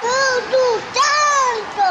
Tudo tanto!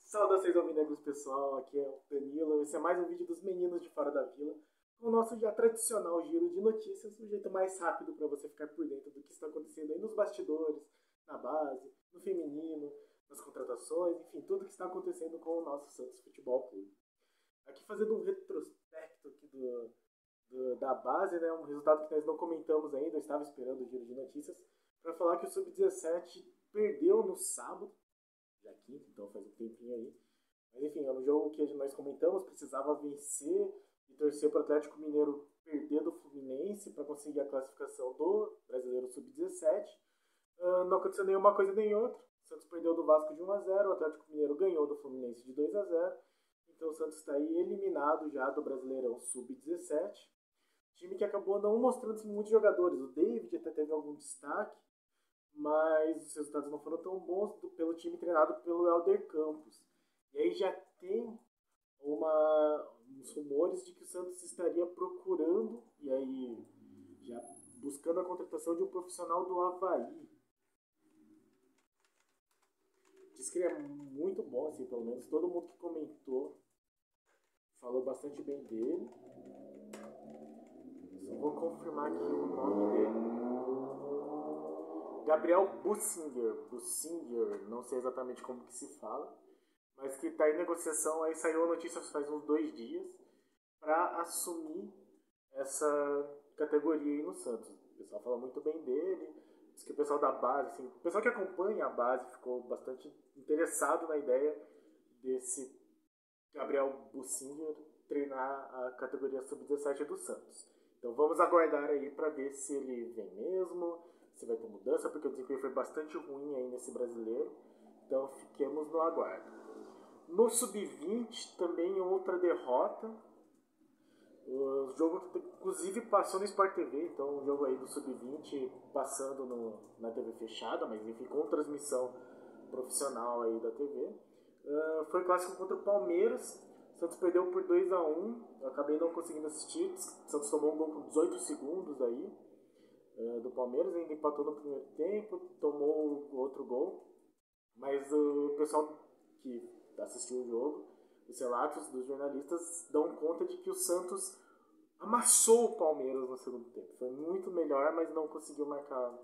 Saudações alvinegros pessoal, aqui é o Danilo, esse é mais um vídeo dos meninos de fora da vila, o nosso já tradicional giro de notícias, um jeito mais rápido para você ficar por dentro do que está acontecendo aí nos bastidores, na base, no feminino, nas contratações, enfim, tudo que está acontecendo com o nosso Santos Futebol Clube. Aqui fazendo um retrospecto aqui do, do, da base, né, um resultado que nós não comentamos ainda, eu estava esperando o giro de notícias, para falar que o Sub-17 perdeu no sábado, já quinta, então faz um tempinho aí. Mas enfim, é um jogo que nós comentamos, precisava vencer e torcer para o Atlético Mineiro perder do Fluminense para conseguir a classificação do Brasileiro Sub-17. Uh, não aconteceu nenhuma coisa nem outra. O Santos perdeu do Vasco de 1 a 0 o Atlético Mineiro ganhou do Fluminense de 2 a 0 Então o Santos está aí eliminado já do Brasileirão Sub-17. Time que acabou não mostrando muitos jogadores. O David até teve algum destaque, mas os resultados não foram tão bons pelo time treinado pelo Helder Campos. E aí já tem uma, uns rumores de que o Santos estaria procurando, e aí já buscando a contratação de um profissional do Havaí. Diz que ele é muito bom, assim, pelo menos todo mundo que comentou falou bastante bem dele. Só vou confirmar aqui o nome dele. Gabriel Bussinger, Bussinger, não sei exatamente como que se fala, mas que está em negociação, aí saiu a notícia faz uns dois dias, para assumir essa categoria aí no Santos. O pessoal fala muito bem dele, diz que o pessoal da base, assim, o pessoal que acompanha a base ficou bastante interessado na ideia desse Gabriel Bussinger treinar a categoria sub-17 do Santos. Então vamos aguardar aí para ver se ele vem mesmo, se vai ter mudança, porque o desempenho foi bastante ruim aí nesse brasileiro. Então fiquemos no aguardo. No sub-20 também outra derrota. O jogo inclusive passou no Sport TV, então o jogo aí do sub-20 passando no, na TV fechada, mas enfim, com transmissão profissional aí da TV. Uh, foi clássico contra o Palmeiras. Santos perdeu por 2 a 1 Eu acabei não conseguindo assistir. Santos tomou um gol com 18 segundos aí. É, do Palmeiras, ainda empatou no primeiro tempo, tomou outro gol. Mas o pessoal que assistiu o jogo, os relatos dos jornalistas, dão conta de que o Santos amassou o Palmeiras no segundo tempo. Foi muito melhor, mas não conseguiu marcar.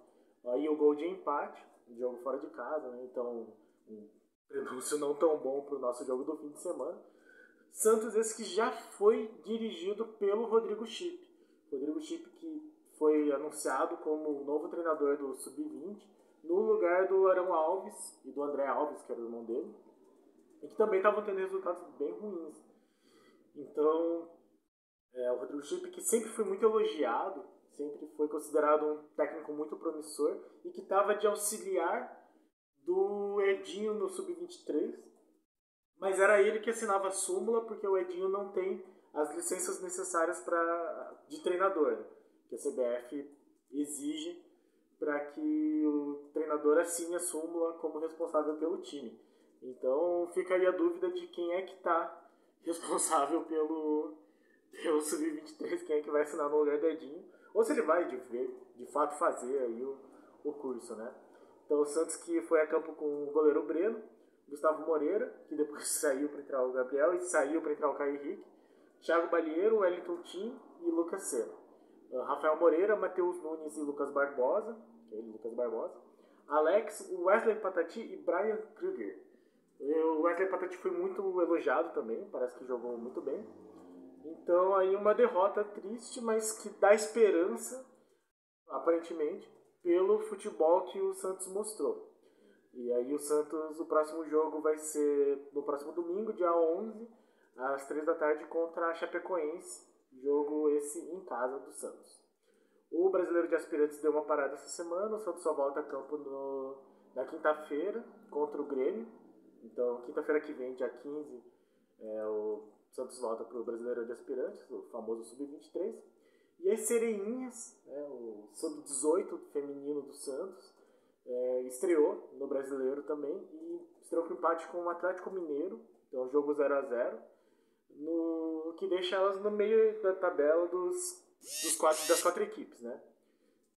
Aí o gol de empate, jogo fora de casa, né? então um prenúncio não tão bom para o nosso jogo do fim de semana. Santos esse que já foi dirigido pelo Rodrigo Chip. Rodrigo Chip que foi anunciado como o novo treinador do Sub-20, no lugar do Arão Alves e do André Alves, que era o irmão dele, e que também estavam tendo resultados bem ruins. Então, é, o Rodrigo Chip, que sempre foi muito elogiado, sempre foi considerado um técnico muito promissor e que estava de auxiliar do Edinho no Sub-23, mas era ele que assinava a súmula porque o Edinho não tem as licenças necessárias para de treinador que a CBF exige para que o treinador assine a súmula como responsável pelo time. Então fica aí a dúvida de quem é que está responsável pelo, pelo Sub-23, quem é que vai assinar no lugar do Edinho, ou se ele vai de, de fato fazer aí o, o curso, né? Então o Santos que foi a campo com o goleiro Breno, Gustavo Moreira, que depois saiu para entrar o Gabriel e saiu para entrar o Caio Henrique, Thiago Balieiro, Wellington Tim e Lucas Senna. Rafael Moreira, Matheus Nunes e Lucas Barbosa, que é ele, Lucas Barbosa, Alex, Wesley Patati e Brian Kruger. O Wesley Patati foi muito elogiado também, parece que jogou muito bem. Então aí uma derrota triste, mas que dá esperança, aparentemente, pelo futebol que o Santos mostrou. E aí o Santos, o próximo jogo vai ser no próximo domingo, dia 11, às 3 da tarde, contra a Chapecoense Jogo esse em casa do Santos. O brasileiro de aspirantes deu uma parada essa semana, o Santos só volta a campo no, na quinta-feira contra o Grêmio. Então, quinta-feira que vem, dia 15, é, o Santos volta para o brasileiro de aspirantes, o famoso Sub-23. E as Sereinhas, né, o Sub-18 feminino do Santos, é, estreou no brasileiro também e estreou com empate com o Atlético Mineiro, então jogo 0 a 0 no que deixa elas no meio da tabela dos, dos quatro, das quatro equipes, né?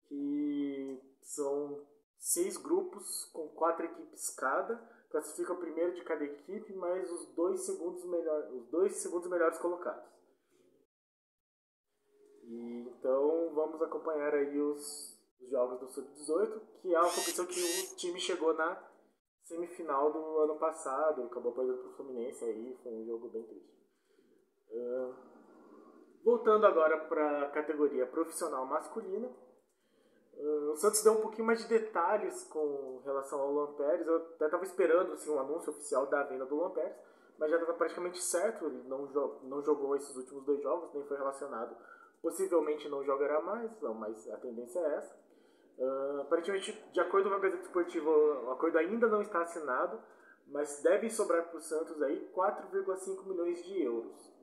Que são seis grupos com quatro equipes cada, classifica o primeiro de cada equipe, mais os dois segundos, melhor, os dois segundos melhores colocados. E, então vamos acompanhar aí os, os jogos do Sub-18, que é uma competição que o time chegou na semifinal do ano passado, acabou perdendo para o Fluminense aí, foi um jogo bem triste. Voltando agora para a categoria profissional masculina, uh, o Santos deu um pouquinho mais de detalhes com relação ao Luan Pérez. Eu até estava esperando assim, um anúncio oficial da venda do Luan Pérez, mas já estava praticamente certo. Ele não, jo não jogou esses últimos dois jogos, nem foi relacionado. Possivelmente não jogará mais, não, mas a tendência é essa. Uh, aparentemente, de acordo com a Gazeta Esportiva, o acordo ainda não está assinado, mas devem sobrar para o Santos aí 4,5 milhões de euros,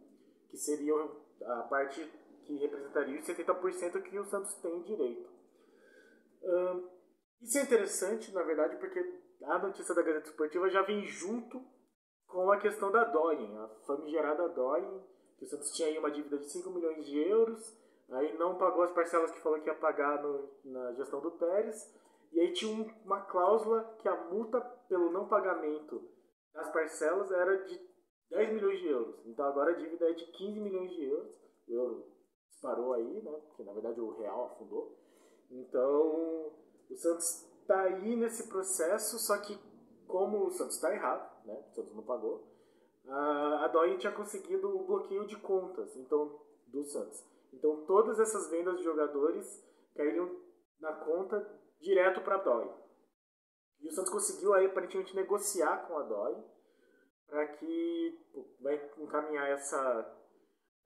que seriam a parte que representaria os 70% que o Santos tem direito. Isso é interessante, na verdade, porque a notícia da Gazeta Esportiva já vem junto com a questão da Doyen, a famigerada Doyen, que o Santos tinha aí uma dívida de 5 milhões de euros, Aí não pagou as parcelas que falou que ia pagar no, na gestão do Pérez. E aí tinha um, uma cláusula que a multa pelo não pagamento das parcelas era de 10 milhões de euros. Então agora a dívida é de 15 milhões de euros. O euro disparou aí, né? Porque na verdade o real afundou. Então o Santos está aí nesse processo, só que como o Santos está errado, né? O Santos não pagou. A, DOI tinha conseguido o bloqueio de contas, então do Santos. Então todas essas vendas de jogadores caíram na conta direto para a DOI. E o Santos conseguiu aí aparentemente negociar com a DOI para que vai encaminhar essa,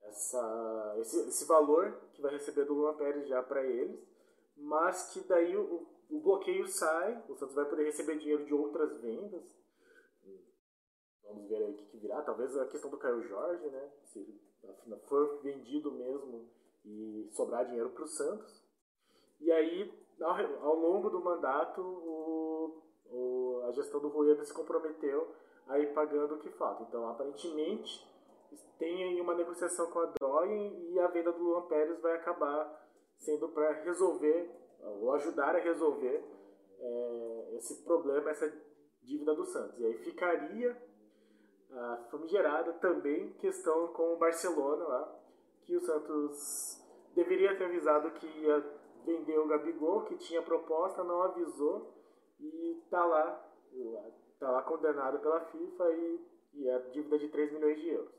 essa, esse, esse valor que vai receber do Luan Pérez já para eles, mas que daí o, o bloqueio sai, o Santos vai poder receber dinheiro de outras vendas. Vamos ver aí o que, que virá. Talvez a questão do Caio Jorge, né? Se ele for vendido mesmo e sobrar dinheiro para o Santos. E aí, ao, ao, longo do mandato, o, o, a gestão do Rueda se comprometeu a ir pagando o que falta. Então, aparentemente, tem aí uma negociação com a DOI e a venda do Luan Pérez vai acabar sendo para resolver, ou ajudar a resolver é, esse problema, essa dívida do Santos. E aí ficaria a famigerada também questão com o Barcelona lá, que o Santos deveria ter avisado que ia vender o Gabigol, que tinha proposta, não avisou e tá lá, tá lá condenado pela FIFA e, e a dívida de 3 milhões de euros.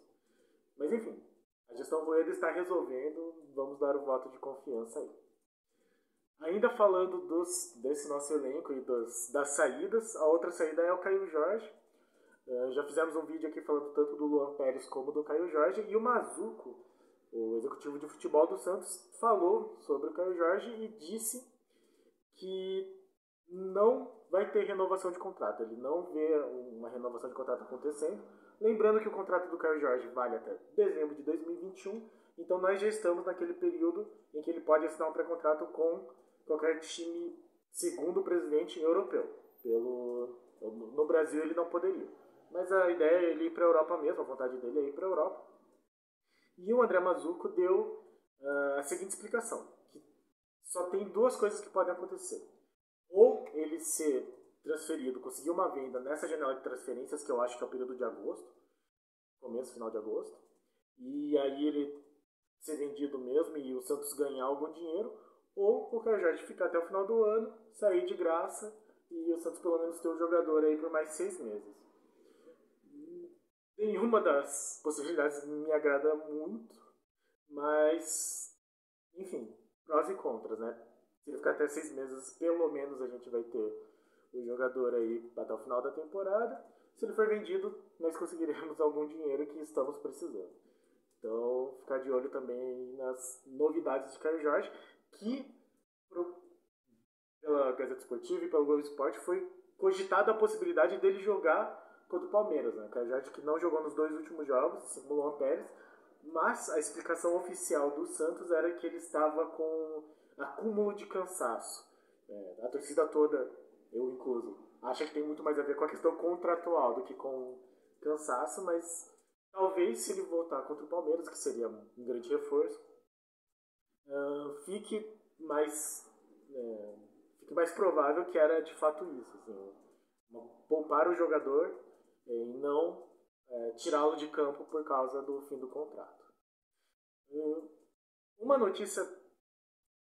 Mas enfim, a gestão Voeda está resolvendo, vamos dar o voto de confiança aí. Ainda falando dos, desse nosso elenco e dos, das saídas, a outra saída é o Caio Jorge. Uh, já fizemos um vídeo aqui falando tanto do Luan Pérez como do Caio Jorge. E o Mazuco o executivo de futebol do Santos falou sobre o Caio Jorge e disse que não vai ter renovação de contrato. Ele não vê uma renovação de contrato acontecendo. Lembrando que o contrato do Caio Jorge vale até dezembro de 2021, então nós já estamos naquele período em que ele pode assinar um pré-contrato com qualquer time, segundo o presidente europeu. Pelo, no Brasil ele não poderia. Mas a ideia é ele ir para a Europa mesmo, a vontade dele é ir para a Europa. E o André Mazuco deu uh, a seguinte explicação, que só tem duas coisas que podem acontecer. Ele ser transferido, conseguir uma venda nessa janela de transferências, que eu acho que é o período de agosto, começo, final de agosto, e aí ele ser vendido mesmo e o Santos ganhar algum dinheiro, ou o Jorge ficar até o final do ano, sair de graça e o Santos pelo menos ter o um jogador aí por mais seis meses nenhuma das possibilidades me agrada muito, mas, enfim, prós e contras, né? Se ele ficar até seis meses, pelo menos a gente vai ter o jogador aí até o final da temporada. Se ele for vendido, nós conseguiremos algum dinheiro que estamos precisando. Então, ficar de olho também nas novidades de Caio Jorge, que pela Gazeta Esportiva e pelo Globo Esporte foi cogitada a possibilidade dele jogar contra o Palmeiras, né? Cajade que não jogou nos dois últimos jogos, o Luan Pérez, mas a explicação oficial do Santos era que ele estava com acúmulo de cansaço. É, a torcida toda, eu incluso, acha que tem muito mais a ver com a questão contratual do que com cansaço, mas talvez se ele voltar contra o Palmeiras, que seria um grande reforço, uh, fique mais. É, fique mais provável que era de fato isso. Assim, poupar o jogador e não é, tirá-lo de campo por causa do fim do contrato. Uma notícia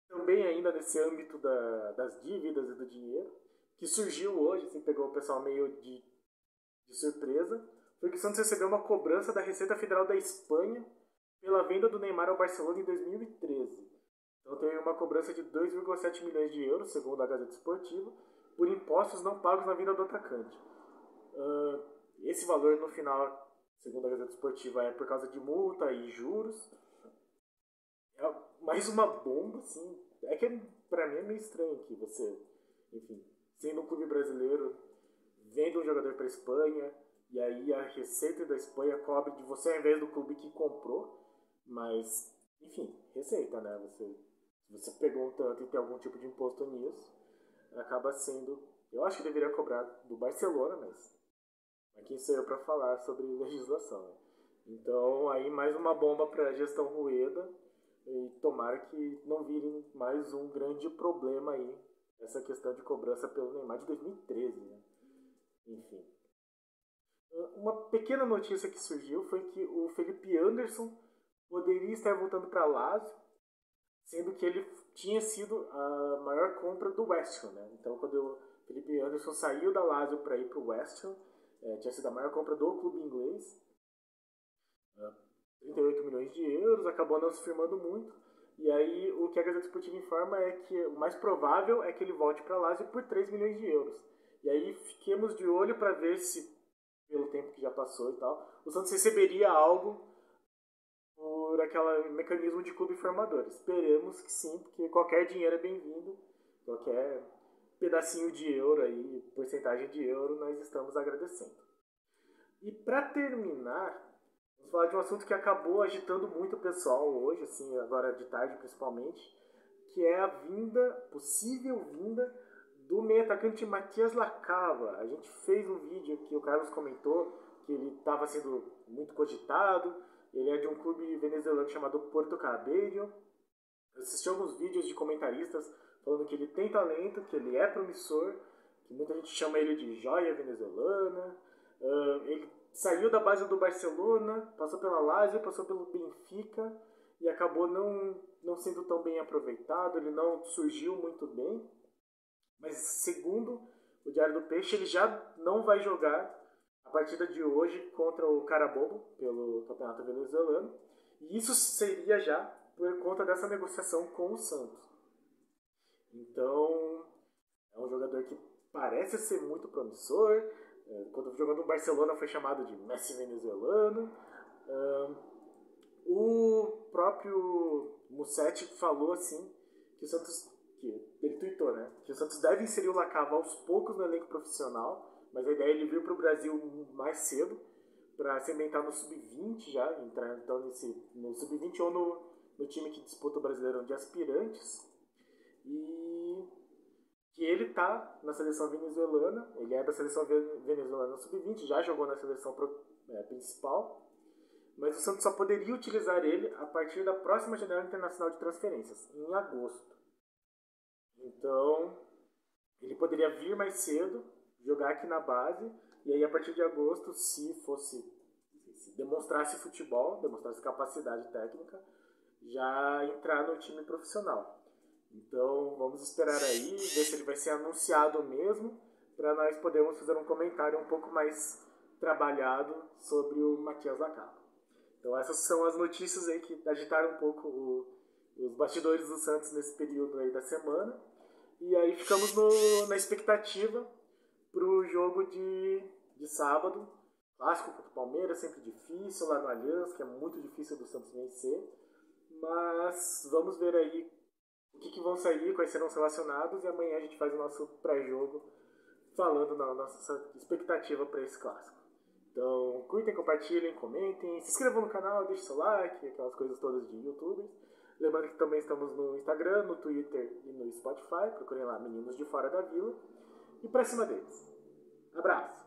também ainda nesse âmbito da, das dívidas e do dinheiro, que surgiu hoje, assim, pegou o pessoal meio de, de surpresa, foi que o Santos recebeu uma cobrança da Receita Federal da Espanha pela venda do Neymar ao Barcelona em 2013. Então teve uma cobrança de 2,7 milhões de euros, segundo a Gazeta Esportiva, por impostos não pagos na vinda do atacante. Esse valor, no final, segundo a Gazeta Esportiva, é por causa de multa e juros. Mais uma bomba, assim. É que pra mim é meio estranho que você, enfim, sendo um clube brasileiro, vende um jogador para Espanha, e aí a receita da Espanha cobre de você ao invés do clube que comprou. Mas, enfim, receita, né? Você, você pegou um tanto e tem algum tipo de imposto nisso, acaba sendo. Eu acho que deveria cobrar do Barcelona, mas quem sou eu para falar sobre legislação? Né? Então, aí mais uma bomba para a gestão Rueda e tomara que não vire mais um grande problema aí essa questão de cobrança pelo Neymar de 2013, né? Enfim. Uma pequena notícia que surgiu foi que o Felipe Anderson poderia estar voltando para Lazio, sendo que ele tinha sido a maior compra do West Ham, né? Então, quando o Felipe Anderson saiu da Lazio para ir para o West Ham, é, tinha sido a maior compra do clube inglês. 38 milhões de euros, acabou não se firmando muito. E aí o que a Gazeta Esportiva informa é que o mais provável é que ele volte para Lazio por 3 milhões de euros. E aí fiquemos de olho para ver se, pelo tempo que já passou e tal, o Santos receberia algo por aquele mecanismo de clube formador. Esperemos que sim, porque qualquer dinheiro é bem-vindo, qualquer pedacinho de euro aí, porcentagem de euro, nós estamos agradecendo. E para terminar, vamos falar de um assunto que acabou agitando muito o pessoal hoje, assim, agora de tarde principalmente, que é a vinda, possível vinda do meio atacante Matias Lacava. A gente fez um vídeo que o Carlos comentou que ele estava sendo muito cogitado. Ele é de um clube venezuelano chamado Porto Cabello. Eu assisti alguns vídeos de comentaristas falando que ele tem talento, que ele é promissor, que muita gente chama ele de joia venezuelana. Uh, ele saiu da base do Barcelona, passou pela Lazio, passou pelo Benfica e acabou não, não sendo tão bem aproveitado, ele não surgiu muito bem. Mas segundo o Diário do Peixe, ele já não vai jogar a partida de hoje contra o Carabobo pelo Campeonato Venezuelano. E isso seria já por conta dessa negociação com o Santos. Então, é um jogador que parece ser muito promissor. É, quando jogou no Barcelona foi chamado de Messi venezuelano. o próprio Mussetti falou assim que o Santos, que ele tweetou, né? Que o Santos deve inserir o Lacava aos poucos no elenco profissional, mas a ideia é ele vir para o Brasil mais cedo para se ambientar no sub-20 já, entrar então nesse no sub-20 ou no, no time que disputa o Brasileirão de aspirantes e que ele está na seleção venezuelana, ele é da seleção venezuelana sub-20, já jogou na seleção é, principal, mas o Santos só poderia utilizar ele a partir da próxima janela internacional de transferências, em agosto. Então, ele poderia vir mais cedo, jogar aqui na base, e aí a partir de agosto, se fosse se demonstrasse futebol, demonstrasse capacidade técnica, já entrar no time profissional. Então vamos esperar aí, ver se ele vai ser anunciado mesmo, para nós podermos fazer um comentário um pouco mais trabalhado sobre o Matias Lacaba. Então essas são as notícias aí que agitaram um pouco o, os bastidores do Santos nesse período aí da semana. E aí ficamos no, na expectativa para o jogo de, de sábado. Clássico contra o Palmeiras, sempre difícil lá no Allianz, que é muito difícil do Santos vencer. Mas vamos ver aí o que, que vão sair, quais serão relacionados, e amanhã a gente faz o nosso pré-jogo falando na nossa expectativa para esse clássico. Então, curtem, compartilhem, comentem, se inscrevam no canal, deixem seu like, aquelas coisas todas de youtubers. Lembrando que também estamos no Instagram, no Twitter e no Spotify. Procurem lá Meninos de Fora da Vila. E pra cima deles. Abraço!